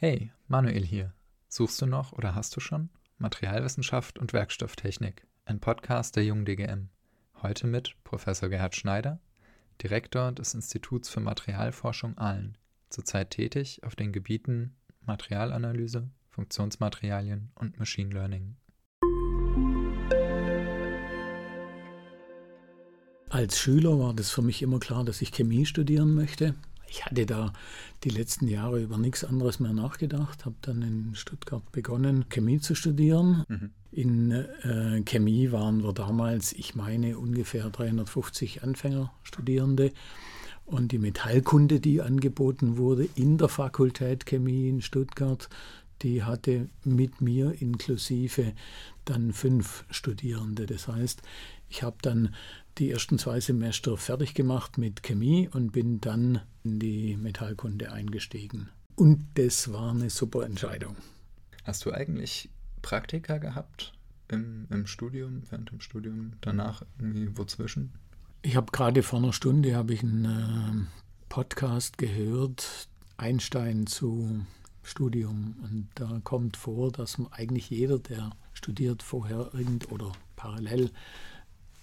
Hey, Manuel hier. Suchst du noch oder hast du schon? Materialwissenschaft und Werkstofftechnik, ein Podcast der Jungen DGM. Heute mit Professor Gerhard Schneider, Direktor des Instituts für Materialforschung Aalen, zurzeit tätig auf den Gebieten Materialanalyse, Funktionsmaterialien und Machine Learning. Als Schüler war das für mich immer klar, dass ich Chemie studieren möchte. Ich hatte da die letzten Jahre über nichts anderes mehr nachgedacht, habe dann in Stuttgart begonnen, Chemie zu studieren. Mhm. In äh, Chemie waren wir damals, ich meine, ungefähr 350 Anfängerstudierende. Und die Metallkunde, die angeboten wurde in der Fakultät Chemie in Stuttgart, die hatte mit mir inklusive dann fünf Studierende. Das heißt, ich habe dann die ersten zwei Semester fertig gemacht mit Chemie und bin dann in die Metallkunde eingestiegen. Und das war eine super Entscheidung. Hast du eigentlich Praktika gehabt im, im Studium, während dem Studium, danach irgendwie wozwischen? Ich habe gerade vor einer Stunde habe ich einen äh, Podcast gehört, Einstein zu Studium. Und da kommt vor, dass man eigentlich jeder, der studiert, vorher irgend oder parallel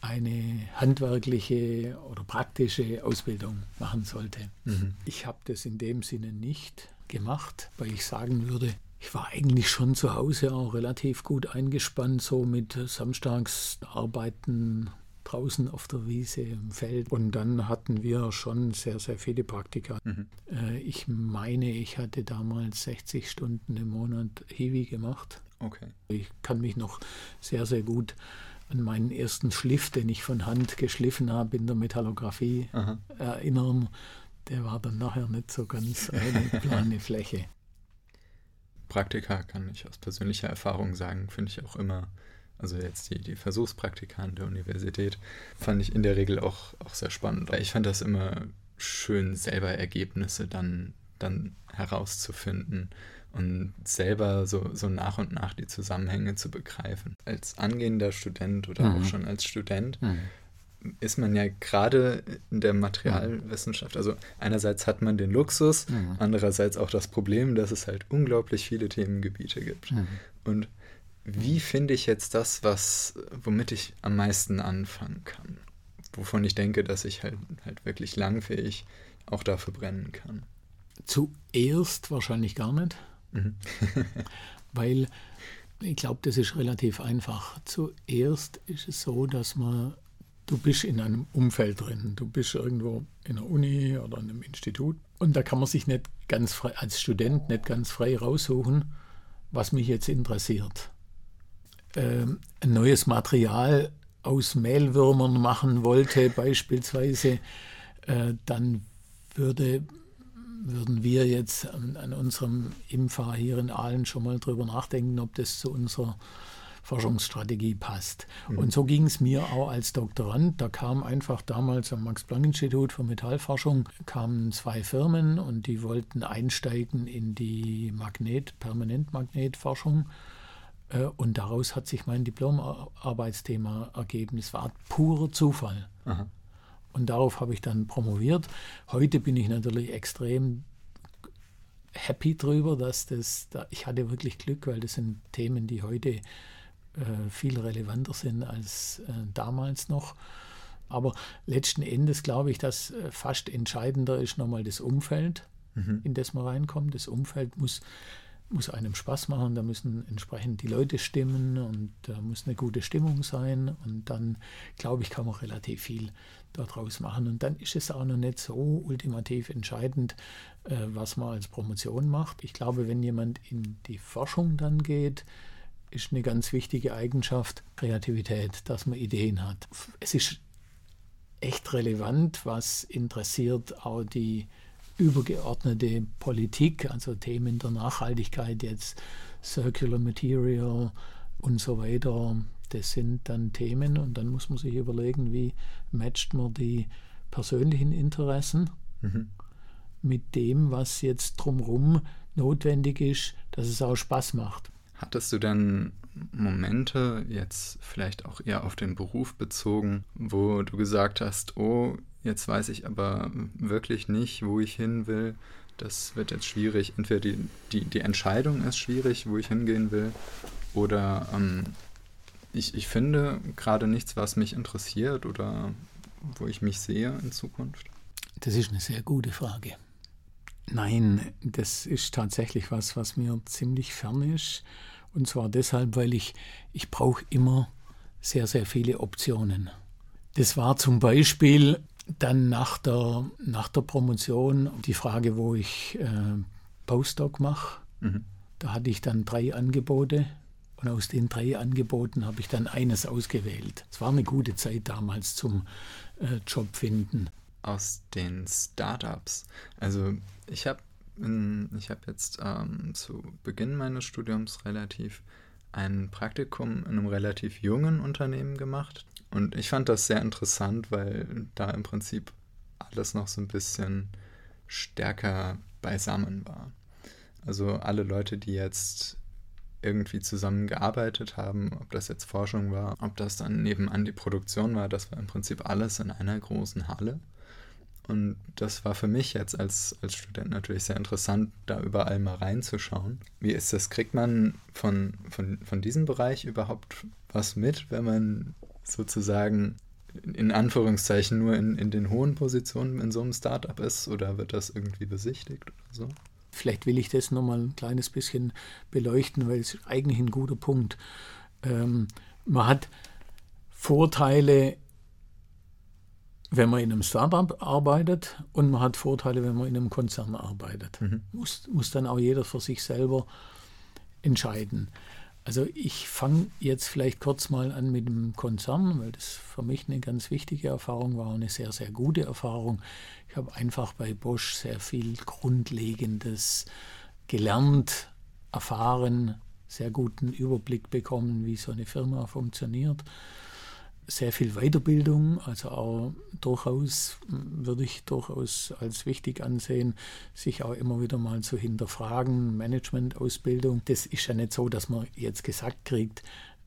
eine handwerkliche oder praktische Ausbildung machen sollte. Mhm. Ich habe das in dem Sinne nicht gemacht, weil ich sagen würde, ich war eigentlich schon zu Hause auch relativ gut eingespannt, so mit samstags arbeiten draußen auf der Wiese im Feld. Und dann hatten wir schon sehr, sehr viele Praktika. Mhm. Äh, ich meine, ich hatte damals 60 Stunden im Monat Hiwi gemacht. Okay. Ich kann mich noch sehr, sehr gut an meinen ersten Schliff, den ich von Hand geschliffen habe in der Metallografie, Aha. erinnern. Der war dann nachher nicht so ganz eine plane Fläche. Praktika kann ich aus persönlicher Erfahrung sagen, finde ich auch immer, also jetzt die, die Versuchspraktika an der Universität, fand ich in der Regel auch, auch sehr spannend. Ich fand das immer schön, selber Ergebnisse dann, dann herauszufinden und selber so, so nach und nach die Zusammenhänge zu begreifen. Als angehender Student oder mhm. auch schon als Student mhm. ist man ja gerade in der Materialwissenschaft, also einerseits hat man den Luxus, mhm. andererseits auch das Problem, dass es halt unglaublich viele Themengebiete gibt. Mhm. Und wie finde ich jetzt das, was, womit ich am meisten anfangen kann? Wovon ich denke, dass ich halt, halt wirklich langfähig auch dafür brennen kann. Zuerst wahrscheinlich gar nicht. Mhm. Weil ich glaube, das ist relativ einfach. Zuerst ist es so, dass man, du bist in einem Umfeld drin. Du bist irgendwo in der Uni oder in einem Institut. Und da kann man sich nicht ganz frei, als Student nicht ganz frei raussuchen, was mich jetzt interessiert. Ähm, ein neues Material aus Mehlwürmern machen wollte, beispielsweise, äh, dann würde würden wir jetzt an, an unserem IMFA hier in Aalen schon mal drüber nachdenken, ob das zu unserer Forschungsstrategie passt. Mhm. Und so ging es mir auch als Doktorand. Da kam einfach damals am Max-Planck-Institut für Metallforschung kamen zwei Firmen und die wollten einsteigen in die Magnet, Permanentmagnetforschung. Äh, und daraus hat sich mein Diplomarbeitsthema ergeben. Es war purer Zufall. Aha. Und darauf habe ich dann promoviert. Heute bin ich natürlich extrem happy drüber, dass das, da, ich hatte wirklich Glück, weil das sind Themen, die heute äh, viel relevanter sind als äh, damals noch. Aber letzten Endes glaube ich, dass äh, fast entscheidender ist nochmal das Umfeld, mhm. in das man reinkommt. Das Umfeld muss muss einem Spaß machen, da müssen entsprechend die Leute stimmen und da muss eine gute Stimmung sein und dann, glaube ich, kann man relativ viel daraus machen. Und dann ist es auch noch nicht so ultimativ entscheidend, äh, was man als Promotion macht. Ich glaube, wenn jemand in die Forschung dann geht, ist eine ganz wichtige Eigenschaft Kreativität, dass man Ideen hat. Es ist echt relevant, was interessiert auch die übergeordnete Politik, also Themen der Nachhaltigkeit, jetzt Circular Material und so weiter, das sind dann Themen und dann muss man sich überlegen, wie matcht man die persönlichen Interessen mhm. mit dem, was jetzt drumherum notwendig ist, dass es auch Spaß macht. Hattest du dann Momente, jetzt vielleicht auch eher auf den Beruf bezogen, wo du gesagt hast, oh, Jetzt weiß ich aber wirklich nicht, wo ich hin will. das wird jetzt schwierig. Entweder die, die, die Entscheidung ist schwierig, wo ich hingehen will, oder ähm, ich, ich finde gerade nichts, was mich interessiert oder wo ich mich sehe in Zukunft. Das ist eine sehr gute Frage. Nein, das ist tatsächlich was, was mir ziemlich fern ist. Und zwar deshalb, weil ich, ich brauche immer sehr, sehr viele Optionen. Das war zum Beispiel dann nach der, nach der Promotion die Frage, wo ich äh, Postdoc mache. Mhm. Da hatte ich dann drei Angebote und aus den drei Angeboten habe ich dann eines ausgewählt. Es war eine gute Zeit damals zum äh, Job finden. Aus den Startups. Also ich habe ich habe jetzt ähm, zu Beginn meines Studiums relativ ein Praktikum in einem relativ jungen Unternehmen gemacht. Und ich fand das sehr interessant, weil da im Prinzip alles noch so ein bisschen stärker beisammen war. Also alle Leute, die jetzt irgendwie zusammengearbeitet haben, ob das jetzt Forschung war, ob das dann nebenan die Produktion war, das war im Prinzip alles in einer großen Halle. Und das war für mich jetzt als, als Student natürlich sehr interessant, da überall mal reinzuschauen. Wie ist das? Kriegt man von, von, von diesem Bereich überhaupt was mit, wenn man sozusagen in Anführungszeichen nur in, in den hohen Positionen in so einem Startup ist oder wird das irgendwie besichtigt oder so? Vielleicht will ich das nochmal ein kleines bisschen beleuchten, weil es eigentlich ein guter Punkt. Ähm, man hat Vorteile wenn man in einem Startup arbeitet und man hat Vorteile, wenn man in einem Konzern arbeitet. Mhm. Muss, muss dann auch jeder für sich selber entscheiden. Also ich fange jetzt vielleicht kurz mal an mit dem Konzern, weil das für mich eine ganz wichtige Erfahrung war, eine sehr, sehr gute Erfahrung. Ich habe einfach bei Bosch sehr viel Grundlegendes gelernt, erfahren, sehr guten Überblick bekommen, wie so eine Firma funktioniert sehr viel Weiterbildung, also auch durchaus, würde ich durchaus als wichtig ansehen, sich auch immer wieder mal zu hinterfragen, Managementausbildung. Das ist ja nicht so, dass man jetzt gesagt kriegt,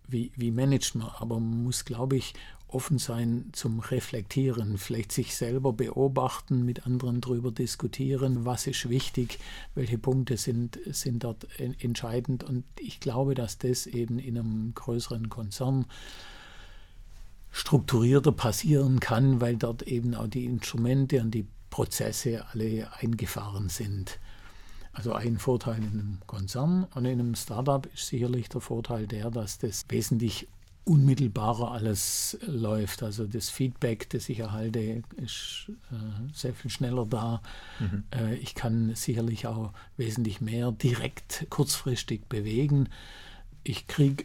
wie, wie managt man, aber man muss, glaube ich, offen sein zum Reflektieren, vielleicht sich selber beobachten, mit anderen darüber diskutieren, was ist wichtig, welche Punkte sind, sind dort entscheidend. Und ich glaube, dass das eben in einem größeren Konzern strukturierter passieren kann, weil dort eben auch die Instrumente und die Prozesse alle eingefahren sind. Also ein Vorteil in einem Konzern und in einem Startup ist sicherlich der Vorteil der, dass das wesentlich unmittelbarer alles läuft. Also das Feedback, das ich erhalte, ist äh, sehr viel schneller da. Mhm. Äh, ich kann sicherlich auch wesentlich mehr direkt kurzfristig bewegen. Ich kriege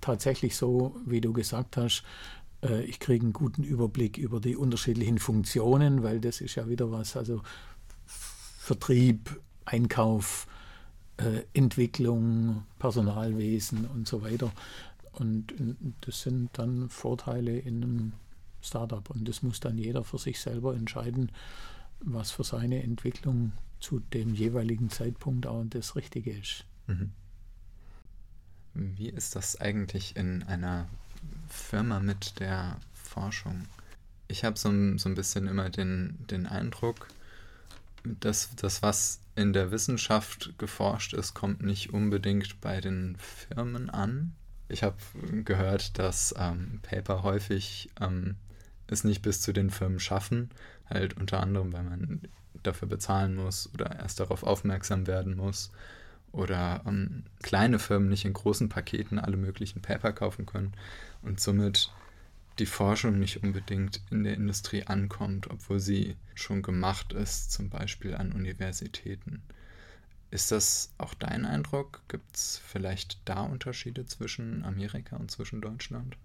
tatsächlich so, wie du gesagt hast, ich kriege einen guten Überblick über die unterschiedlichen Funktionen, weil das ist ja wieder was, also Vertrieb, Einkauf, äh, Entwicklung, Personalwesen und so weiter. Und das sind dann Vorteile in einem Startup. Und das muss dann jeder für sich selber entscheiden, was für seine Entwicklung zu dem jeweiligen Zeitpunkt auch das Richtige ist. Mhm. Wie ist das eigentlich in einer Firma mit der Forschung. Ich habe so, so ein bisschen immer den, den Eindruck, dass das, was in der Wissenschaft geforscht ist, kommt nicht unbedingt bei den Firmen an. Ich habe gehört, dass ähm, Paper häufig ähm, es nicht bis zu den Firmen schaffen, halt unter anderem, weil man dafür bezahlen muss oder erst darauf aufmerksam werden muss oder ähm, kleine Firmen nicht in großen Paketen alle möglichen Paper kaufen können und somit die Forschung nicht unbedingt in der Industrie ankommt, obwohl sie schon gemacht ist, zum Beispiel an Universitäten. Ist das auch dein Eindruck? Gibt es vielleicht da Unterschiede zwischen Amerika und zwischen Deutschland?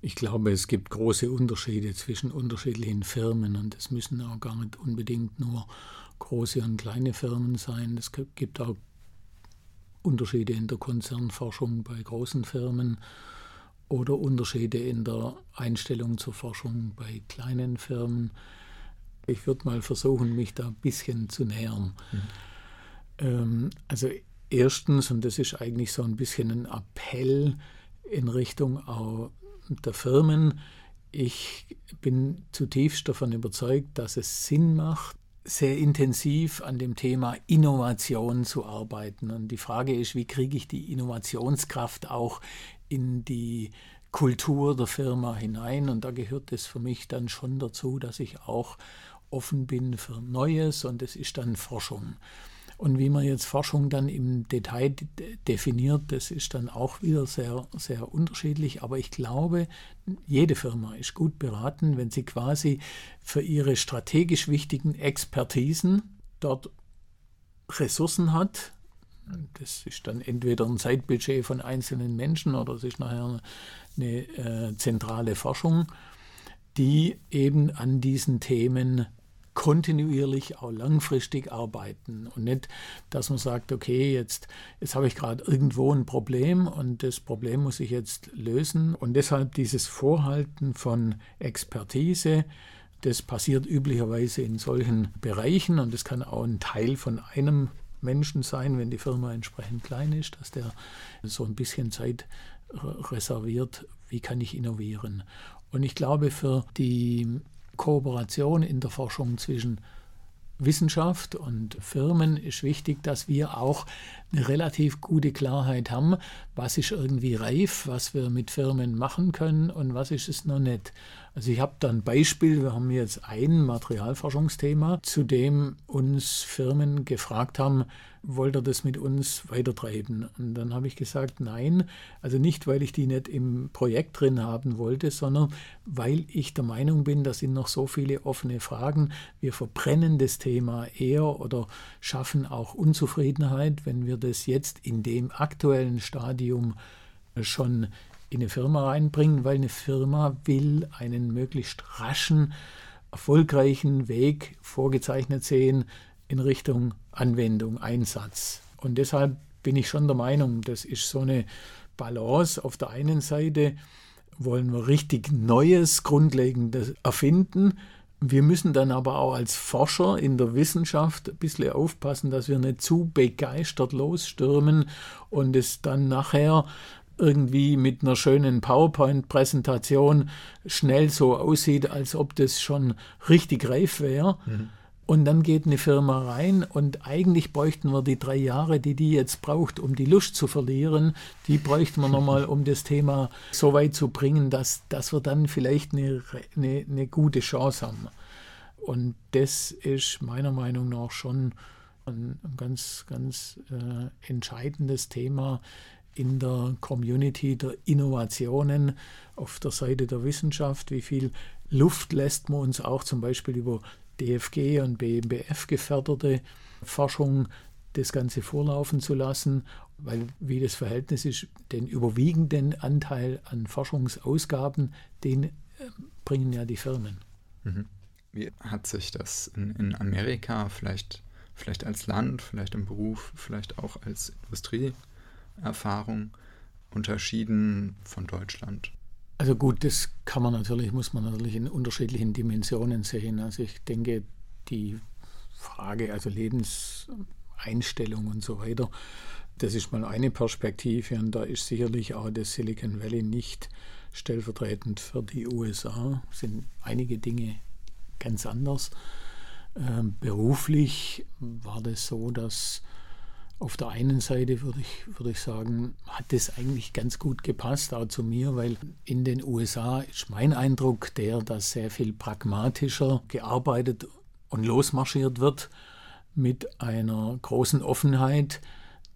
Ich glaube, es gibt große Unterschiede zwischen unterschiedlichen Firmen und es müssen auch gar nicht unbedingt nur große und kleine Firmen sein. Es gibt auch Unterschiede in der Konzernforschung bei großen Firmen oder Unterschiede in der Einstellung zur Forschung bei kleinen Firmen. Ich würde mal versuchen, mich da ein bisschen zu nähern. Mhm. Ähm, also erstens, und das ist eigentlich so ein bisschen ein Appell in Richtung auch der Firmen, ich bin zutiefst davon überzeugt, dass es Sinn macht, sehr intensiv an dem Thema Innovation zu arbeiten. Und die Frage ist, wie kriege ich die Innovationskraft auch in die Kultur der Firma hinein? Und da gehört es für mich dann schon dazu, dass ich auch offen bin für Neues und es ist dann Forschung. Und wie man jetzt Forschung dann im Detail definiert, das ist dann auch wieder sehr, sehr unterschiedlich. Aber ich glaube, jede Firma ist gut beraten, wenn sie quasi für ihre strategisch wichtigen Expertisen dort Ressourcen hat. Das ist dann entweder ein Zeitbudget von einzelnen Menschen oder es ist nachher eine äh, zentrale Forschung, die eben an diesen Themen kontinuierlich auch langfristig arbeiten und nicht, dass man sagt, okay, jetzt, jetzt habe ich gerade irgendwo ein Problem und das Problem muss ich jetzt lösen und deshalb dieses Vorhalten von Expertise, das passiert üblicherweise in solchen Bereichen und das kann auch ein Teil von einem Menschen sein, wenn die Firma entsprechend klein ist, dass der so ein bisschen Zeit reserviert, wie kann ich innovieren. Und ich glaube, für die Kooperation in der Forschung zwischen Wissenschaft und Firmen ist wichtig, dass wir auch eine relativ gute Klarheit haben, was ist irgendwie reif, was wir mit Firmen machen können und was ist es noch nicht. Also ich habe da ein Beispiel, wir haben jetzt ein Materialforschungsthema, zu dem uns Firmen gefragt haben, wollt ihr das mit uns weitertreiben? Und dann habe ich gesagt, nein, also nicht, weil ich die nicht im Projekt drin haben wollte, sondern weil ich der Meinung bin, da sind noch so viele offene Fragen. Wir verbrennen das Thema eher oder schaffen auch Unzufriedenheit, wenn wir das jetzt in dem aktuellen Stadium schon in eine Firma reinbringen, weil eine Firma will einen möglichst raschen, erfolgreichen Weg vorgezeichnet sehen in Richtung Anwendung, Einsatz. Und deshalb bin ich schon der Meinung, das ist so eine Balance. Auf der einen Seite wollen wir richtig Neues, Grundlegendes erfinden. Wir müssen dann aber auch als Forscher in der Wissenschaft ein bisschen aufpassen, dass wir nicht zu begeistert losstürmen und es dann nachher irgendwie mit einer schönen PowerPoint-Präsentation schnell so aussieht, als ob das schon richtig reif wäre. Mhm. Und dann geht eine Firma rein und eigentlich bräuchten wir die drei Jahre, die die jetzt braucht, um die Lust zu verlieren, die bräuchten wir nochmal, um das Thema so weit zu bringen, dass, dass wir dann vielleicht eine, eine, eine gute Chance haben. Und das ist meiner Meinung nach schon ein ganz, ganz äh, entscheidendes Thema in der Community der Innovationen auf der Seite der Wissenschaft. Wie viel Luft lässt man uns auch zum Beispiel über DFG und BMBF geförderte Forschung das Ganze vorlaufen zu lassen, weil wie das Verhältnis ist, den überwiegenden Anteil an Forschungsausgaben, den äh, bringen ja die Firmen. Mhm. Wie hat sich das in, in Amerika vielleicht, vielleicht als Land, vielleicht im Beruf, vielleicht auch als Industrieerfahrung unterschieden von Deutschland? Also gut, das kann man natürlich, muss man natürlich in unterschiedlichen Dimensionen sehen. Also ich denke, die Frage, also Lebenseinstellung und so weiter, das ist mal eine Perspektive und da ist sicherlich auch das Silicon Valley nicht stellvertretend für die USA. Sind einige Dinge ganz anders. Ähm, beruflich war das so, dass auf der einen Seite würde ich, würde ich sagen, hat das eigentlich ganz gut gepasst, auch zu mir, weil in den USA ist mein Eindruck der, dass sehr viel pragmatischer gearbeitet und losmarschiert wird mit einer großen Offenheit,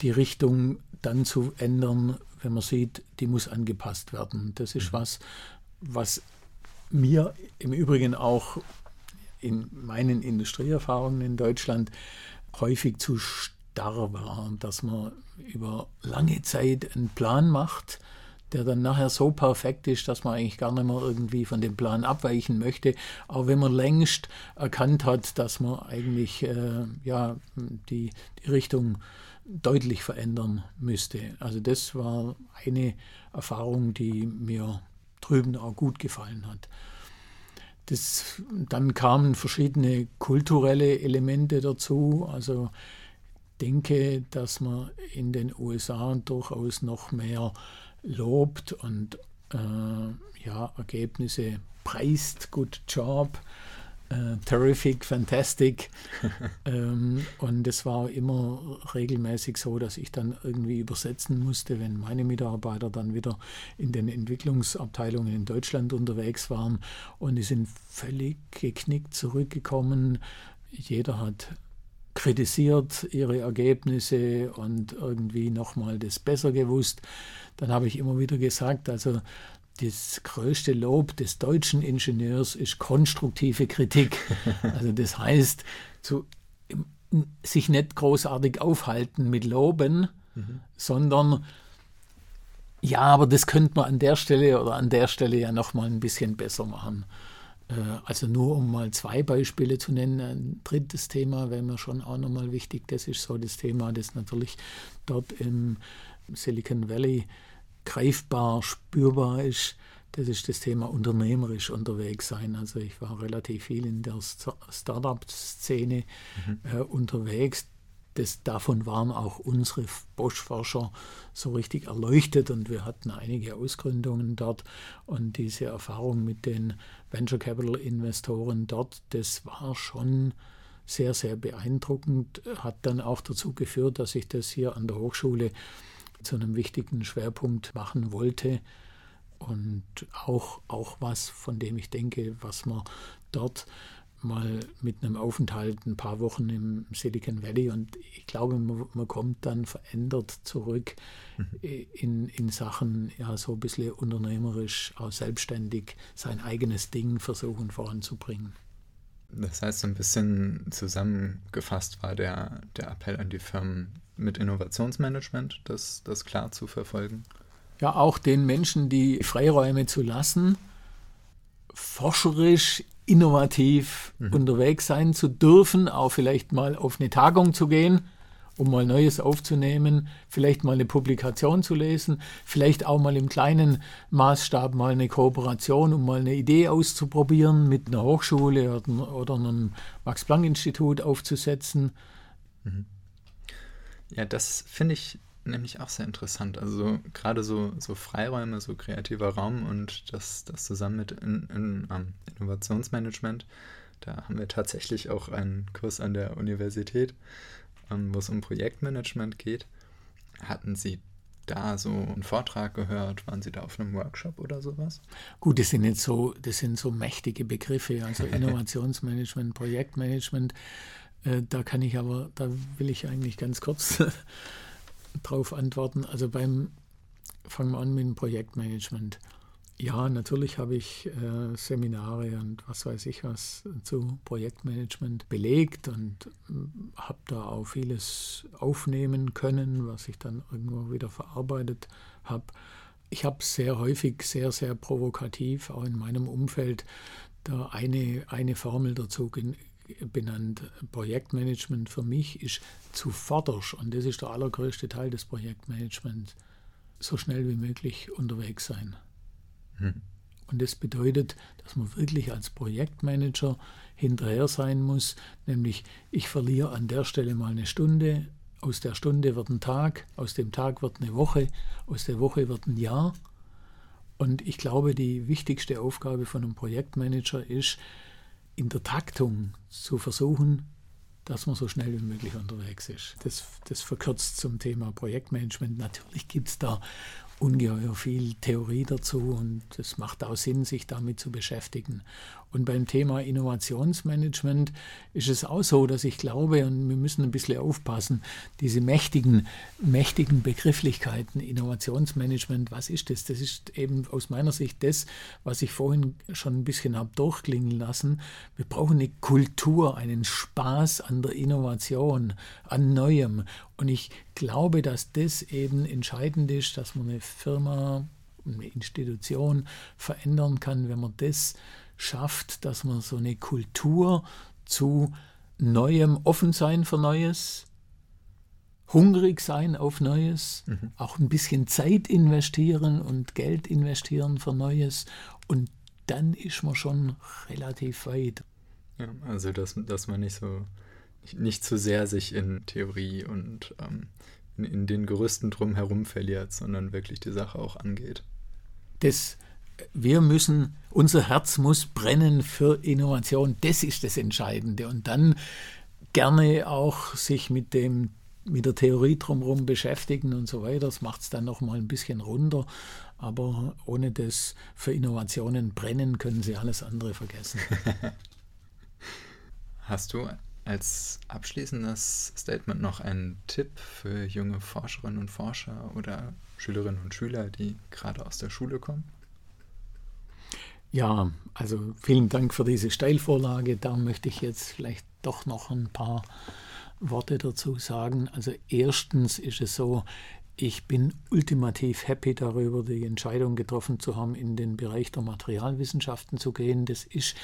die Richtung dann zu ändern, wenn man sieht, die muss angepasst werden. Das ist mhm. was, was mir im Übrigen auch in meinen Industrieerfahrungen in Deutschland häufig zu starr war, dass man über lange Zeit einen Plan macht, der dann nachher so perfekt ist, dass man eigentlich gar nicht mehr irgendwie von dem Plan abweichen möchte, auch wenn man längst erkannt hat, dass man eigentlich äh, ja, die, die Richtung deutlich verändern müsste. Also das war eine Erfahrung, die mir drüben auch gut gefallen hat. Das, dann kamen verschiedene kulturelle Elemente dazu. Also denke, dass man in den USA durchaus noch mehr lobt und äh, ja, Ergebnisse preist, good job. äh, terrific, fantastic. ähm, und es war immer regelmäßig so, dass ich dann irgendwie übersetzen musste, wenn meine Mitarbeiter dann wieder in den Entwicklungsabteilungen in Deutschland unterwegs waren. Und die sind völlig geknickt zurückgekommen. Jeder hat kritisiert ihre Ergebnisse und irgendwie nochmal das besser gewusst. Dann habe ich immer wieder gesagt, also das größte Lob des deutschen Ingenieurs ist konstruktive Kritik. Also das heißt, zu, sich nicht großartig aufhalten mit Loben, mhm. sondern ja, aber das könnte man an der Stelle oder an der Stelle ja noch mal ein bisschen besser machen. Äh, also nur um mal zwei Beispiele zu nennen. Ein drittes Thema wäre mir schon auch nochmal wichtig. Das ist so das Thema, das natürlich dort im Silicon Valley greifbar, spürbar ist, das ist das Thema unternehmerisch unterwegs sein. Also ich war relativ viel in der Startup-Szene mhm. äh, unterwegs. Das, davon waren auch unsere Bosch-Forscher so richtig erleuchtet und wir hatten einige Ausgründungen dort. Und diese Erfahrung mit den Venture Capital-Investoren dort, das war schon sehr, sehr beeindruckend, hat dann auch dazu geführt, dass ich das hier an der Hochschule zu einem wichtigen Schwerpunkt machen wollte. Und auch, auch was, von dem ich denke, was man dort mal mit einem Aufenthalt ein paar Wochen im Silicon Valley und ich glaube, man, man kommt dann verändert zurück mhm. in, in Sachen, ja, so ein bisschen unternehmerisch, auch selbstständig sein eigenes Ding versuchen voranzubringen. Das heißt, so ein bisschen zusammengefasst war der, der Appell an die Firmen mit Innovationsmanagement, das, das klar zu verfolgen? Ja, auch den Menschen die Freiräume zu lassen, forscherisch, innovativ mhm. unterwegs sein zu dürfen, auch vielleicht mal auf eine Tagung zu gehen, um mal Neues aufzunehmen, vielleicht mal eine Publikation zu lesen, vielleicht auch mal im kleinen Maßstab mal eine Kooperation, um mal eine Idee auszuprobieren, mit einer Hochschule oder, oder einem Max-Planck-Institut aufzusetzen. Mhm. Ja, das finde ich nämlich auch sehr interessant. Also gerade so, so Freiräume, so kreativer Raum und das, das zusammen mit in, in, um, ähm, Innovationsmanagement. Da haben wir tatsächlich auch einen Kurs an der Universität, um, ähm, wo es um Projektmanagement geht. Hatten Sie da so einen Vortrag gehört? Waren Sie da auf einem Workshop oder sowas? Gut, das sind jetzt so, das sind so mächtige Begriffe, also Innovationsmanagement, Projektmanagement. Äh, da kann ich aber, da will ich eigentlich ganz kurz drauf antworten. Also beim, fangen wir an mit dem Projektmanagement. Ja, natürlich habe ich äh, Seminare und was weiß ich was zu Projektmanagement belegt und äh, habe da auch vieles aufnehmen können, was ich dann irgendwo wieder verarbeitet habe. Ich habe sehr häufig, sehr, sehr provokativ, auch in meinem Umfeld, da eine, eine Formel dazu benannt. Projektmanagement für mich ist zuvorderst, und das ist der allergrößte Teil des Projektmanagements, so schnell wie möglich unterwegs sein. Hm. Und das bedeutet, dass man wirklich als Projektmanager hinterher sein muss, nämlich ich verliere an der Stelle mal eine Stunde, aus der Stunde wird ein Tag, aus dem Tag wird eine Woche, aus der Woche wird ein Jahr. Und ich glaube, die wichtigste Aufgabe von einem Projektmanager ist, in der Taktung zu versuchen, dass man so schnell wie möglich unterwegs ist. Das, das verkürzt zum Thema Projektmanagement. Natürlich gibt es da ungeheuer viel Theorie dazu und es macht auch Sinn, sich damit zu beschäftigen. Und beim Thema Innovationsmanagement ist es auch so, dass ich glaube, und wir müssen ein bisschen aufpassen, diese mächtigen, mächtigen Begrifflichkeiten, Innovationsmanagement, was ist das? Das ist eben aus meiner Sicht das, was ich vorhin schon ein bisschen habe durchklingen lassen. Wir brauchen eine Kultur, einen Spaß an der Innovation, an Neuem. Und ich glaube, dass das eben entscheidend ist, dass man eine Firma, eine Institution verändern kann, wenn man das schafft, dass man so eine Kultur zu Neuem, offen sein für Neues, hungrig sein auf Neues, mhm. auch ein bisschen Zeit investieren und Geld investieren für Neues und dann ist man schon relativ weit. Ja, also dass, dass man nicht so nicht zu sehr sich in Theorie und ähm, in, in, den Gerüsten drumherum verliert, sondern wirklich die Sache auch angeht. Das wir müssen, unser Herz muss brennen für Innovation. Das ist das Entscheidende. Und dann gerne auch sich mit dem mit der Theorie drumherum beschäftigen und so weiter. Das macht es dann noch mal ein bisschen runter. Aber ohne das für Innovationen brennen, können Sie alles andere vergessen. Hast du als abschließendes Statement noch einen Tipp für junge Forscherinnen und Forscher oder Schülerinnen und Schüler, die gerade aus der Schule kommen? Ja, also vielen Dank für diese Steilvorlage. Da möchte ich jetzt vielleicht doch noch ein paar Worte dazu sagen. Also erstens ist es so, ich bin ultimativ happy darüber, die Entscheidung getroffen zu haben, in den Bereich der Materialwissenschaften zu gehen. Das ist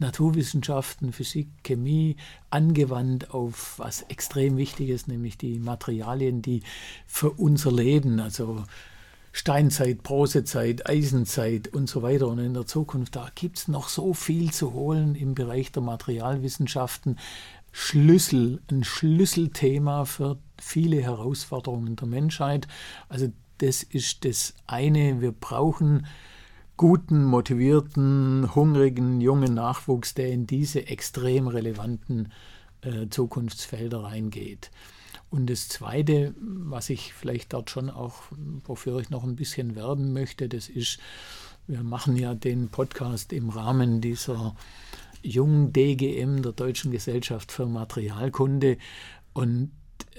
Naturwissenschaften, Physik, Chemie angewandt auf was extrem wichtig ist, nämlich die Materialien, die für unser Leben, also Steinzeit, Bronzezeit, Eisenzeit und so weiter. Und in der Zukunft, da gibt es noch so viel zu holen im Bereich der Materialwissenschaften. Schlüssel, ein Schlüsselthema für viele Herausforderungen der Menschheit. Also das ist das eine. Wir brauchen guten, motivierten, hungrigen, jungen Nachwuchs, der in diese extrem relevanten äh, Zukunftsfelder reingeht. Und das Zweite, was ich vielleicht dort schon auch, wofür ich noch ein bisschen werben möchte, das ist, wir machen ja den Podcast im Rahmen dieser jungen DGM, der Deutschen Gesellschaft für Materialkunde. Und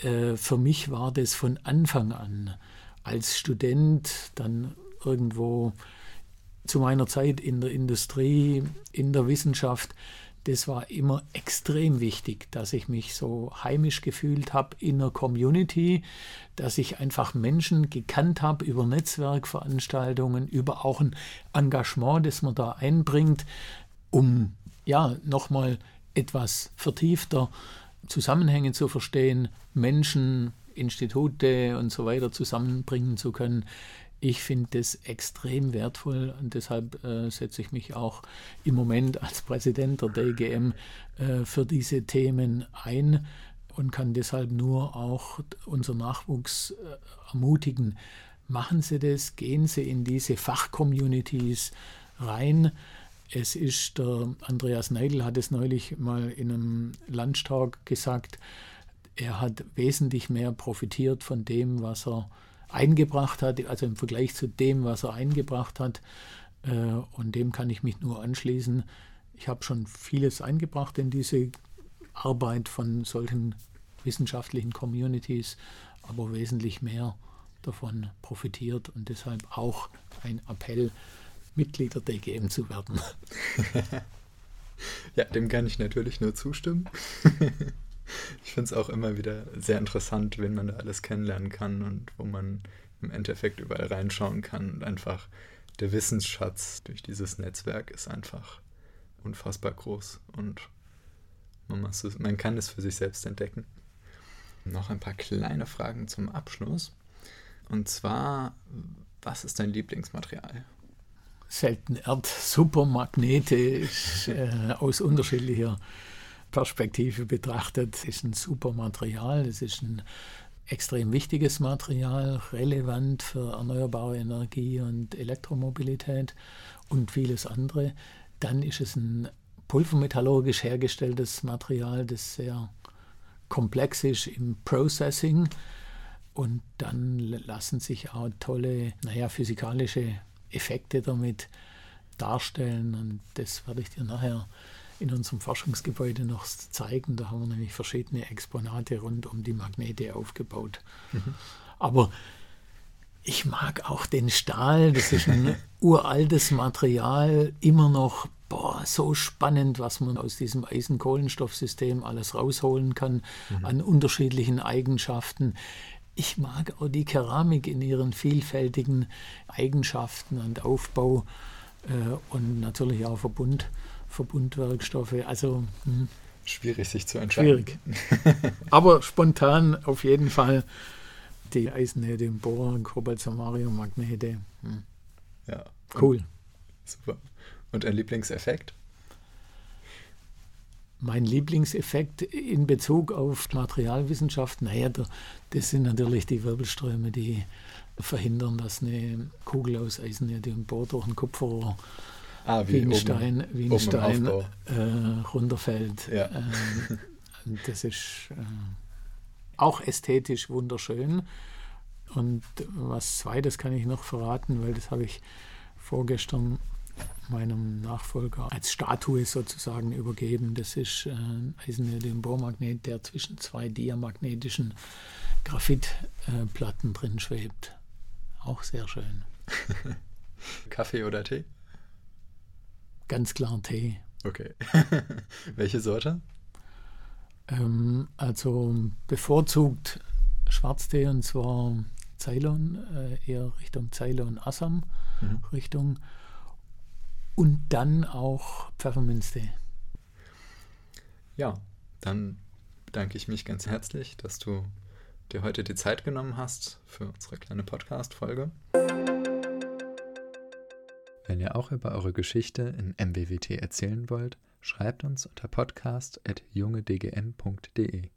äh, für mich war das von Anfang an als Student, dann irgendwo zu meiner Zeit in der Industrie, in der Wissenschaft, das war immer extrem wichtig, dass ich mich so heimisch gefühlt habe in der Community, dass ich einfach Menschen gekannt habe über Netzwerkveranstaltungen, über auch ein Engagement, das man da einbringt, um ja nochmal etwas vertiefter Zusammenhänge zu verstehen, Menschen, Institute und so weiter zusammenbringen zu können. Ich finde das extrem wertvoll und deshalb äh, setze ich mich auch im Moment als Präsident der DGM äh, für diese Themen ein und kann deshalb nur auch unser Nachwuchs äh, ermutigen. Machen Sie das, gehen Sie in diese Fachcommunities rein. Es ist, der Andreas Neidl hat es neulich mal in einem Lunchtag gesagt, er hat wesentlich mehr profitiert von dem, was er eingebracht hat, also im Vergleich zu dem, was er eingebracht hat. Äh, und dem kann ich mich nur anschließen. Ich habe schon vieles eingebracht in diese Arbeit von solchen wissenschaftlichen Communities, aber wesentlich mehr davon profitiert und deshalb auch ein Appell, Mitglied der DGM zu werden. ja, dem kann ich natürlich nur zustimmen. ich finde es auch immer wieder sehr interessant, wen man da alles kennenlernen kann und wo man im Endeffekt überall reinschauen kann. Und einfach der Wissensschatz durch dieses Netzwerk ist einfach unfassbar groß und man, es, man kann es für sich selbst entdecken. Noch ein paar kleine Fragen zum Abschluss. Und zwar, was ist dein Lieblingsmaterial? Selten Erd, Supermagnete äh, aus unterschiedlicher Perspektive betrachtet, ist ein super Material. Es ist ein extrem wichtiges Material, relevant für erneuerbare Energie und Elektromobilität und vieles andere. Dann ist es ein pulvermetallurgisch hergestelltes Material, das sehr komplex ist im Processing. Und dann lassen sich auch tolle, naja, physikalische Effekte damit darstellen. Und das werde ich dir nachher in unserem Forschungsgebäude noch zeigen. Da haben wir nämlich verschiedene Exponate rund um die Magnete aufgebaut. Mhm. Aber ich mag auch den Stahl, das ist ein uraltes Material, immer noch boah, so spannend, was man aus diesem Eisen-Kohlenstoffsystem alles rausholen kann mhm. an unterschiedlichen Eigenschaften. Ich mag auch die Keramik in ihren vielfältigen Eigenschaften und Aufbau äh, und natürlich auch Verbund. Verbundwerkstoffe. Also hm. schwierig sich zu entscheiden. Schwierig. Aber spontan auf jeden Fall die Eisennähte, Bohr, Kobaltsamarium, Magnete. Hm. Ja. Cool. Super. Und ein Lieblingseffekt? Mein Lieblingseffekt in Bezug auf Materialwissenschaft, naja, das sind natürlich die Wirbelströme, die verhindern, dass eine Kugel aus Eisenerde und Bohr durch ein Kupferrohr ah, wie, wie ein Stein, wie ein Stein äh, runterfällt. Ja. Ähm, das ist äh, auch ästhetisch wunderschön. Und was zweites kann ich noch verraten, weil das habe ich vorgestern meinem Nachfolger als Statue sozusagen übergeben. Das ist äh, ein eiserne Bohrmagnet, der zwischen zwei diamagnetischen Graphitplatten äh, drin schwebt. Auch sehr schön. Kaffee oder Tee? Ganz klar Tee. Okay. Welche Sorte? Ähm, also bevorzugt Schwarztee und zwar Ceylon, äh, eher Richtung Ceylon Assam mhm. Richtung und dann auch Pfefferminztee. Ja, dann bedanke ich mich ganz herzlich, dass du dir heute die Zeit genommen hast für unsere kleine Podcast-Folge. Wenn ihr auch über eure Geschichte in MWWT erzählen wollt, schreibt uns unter podcast.jungedgn.de.